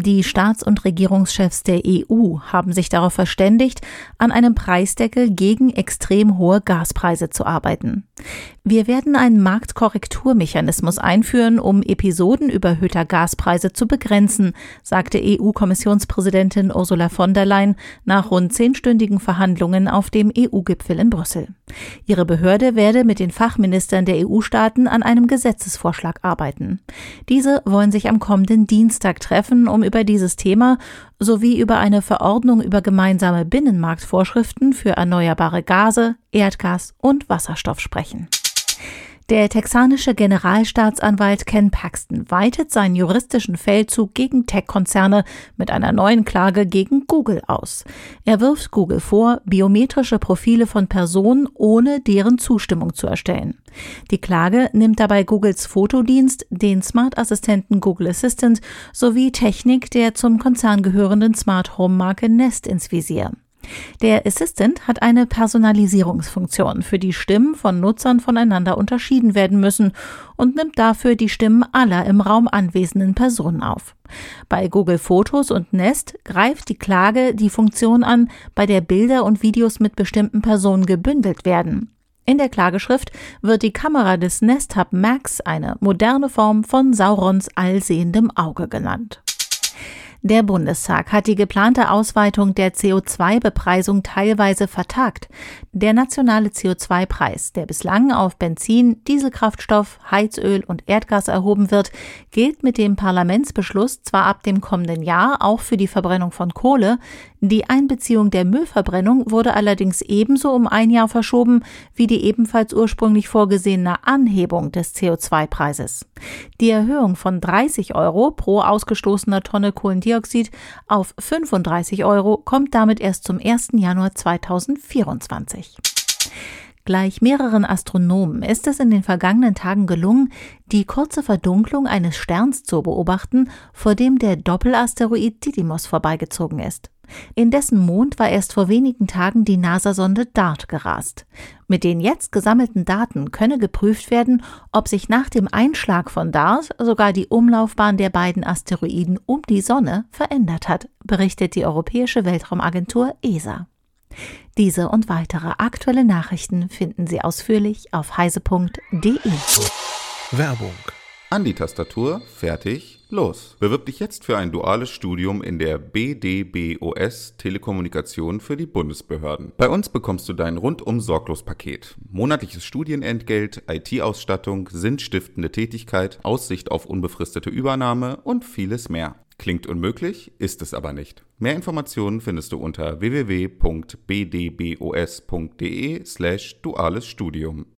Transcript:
Die Staats- und Regierungschefs der EU haben sich darauf verständigt, an einem Preisdeckel gegen extrem hohe Gaspreise zu arbeiten. Wir werden einen Marktkorrekturmechanismus einführen, um Episoden überhöhter Gaspreise zu begrenzen, sagte EU-Kommissionspräsidentin Ursula von der Leyen nach rund zehnstündigen Verhandlungen auf dem EU-Gipfel in Brüssel. Ihre Behörde werde mit den Fachministern der EU-Staaten an einem Gesetzesvorschlag arbeiten. Diese wollen sich am kommenden Dienstag treffen, um über dieses Thema sowie über eine Verordnung über gemeinsame Binnenmarktvorschriften für erneuerbare Gase, Erdgas und Wasserstoff sprechen. Der texanische Generalstaatsanwalt Ken Paxton weitet seinen juristischen Feldzug gegen Tech-Konzerne mit einer neuen Klage gegen Google aus. Er wirft Google vor, biometrische Profile von Personen ohne deren Zustimmung zu erstellen. Die Klage nimmt dabei Googles Fotodienst, den Smart-Assistenten Google Assistant sowie Technik der zum Konzern gehörenden Smart Home Marke Nest ins Visier. Der Assistant hat eine Personalisierungsfunktion, für die Stimmen von Nutzern voneinander unterschieden werden müssen und nimmt dafür die Stimmen aller im Raum anwesenden Personen auf. Bei Google Fotos und Nest greift die Klage die Funktion an, bei der Bilder und Videos mit bestimmten Personen gebündelt werden. In der Klageschrift wird die Kamera des Nest Hub Max eine moderne Form von Saurons allsehendem Auge genannt. Der Bundestag hat die geplante Ausweitung der CO2-Bepreisung teilweise vertagt. Der nationale CO2-Preis, der bislang auf Benzin, Dieselkraftstoff, Heizöl und Erdgas erhoben wird, gilt mit dem Parlamentsbeschluss zwar ab dem kommenden Jahr auch für die Verbrennung von Kohle, die Einbeziehung der Müllverbrennung wurde allerdings ebenso um ein Jahr verschoben wie die ebenfalls ursprünglich vorgesehene Anhebung des CO2-Preises. Die Erhöhung von 30 Euro pro ausgestoßener Tonne Kohlendioxid auf 35 Euro kommt damit erst zum 1. Januar 2024. Gleich mehreren Astronomen ist es in den vergangenen Tagen gelungen, die kurze Verdunklung eines Sterns zu beobachten, vor dem der Doppelasteroid Didymos vorbeigezogen ist. In dessen Mond war erst vor wenigen Tagen die NASA-Sonde DART gerast. Mit den jetzt gesammelten Daten könne geprüft werden, ob sich nach dem Einschlag von DART sogar die Umlaufbahn der beiden Asteroiden um die Sonne verändert hat, berichtet die Europäische Weltraumagentur ESA. Diese und weitere aktuelle Nachrichten finden Sie ausführlich auf heise.de. Werbung. An die Tastatur, fertig, Los, bewirb dich jetzt für ein duales Studium in der BDBOS Telekommunikation für die Bundesbehörden. Bei uns bekommst du dein rundum sorglos Paket. Monatliches Studienentgelt, IT-Ausstattung, sinnstiftende Tätigkeit, Aussicht auf unbefristete Übernahme und vieles mehr. Klingt unmöglich, ist es aber nicht. Mehr Informationen findest du unter www.bdbos.de slash duales Studium.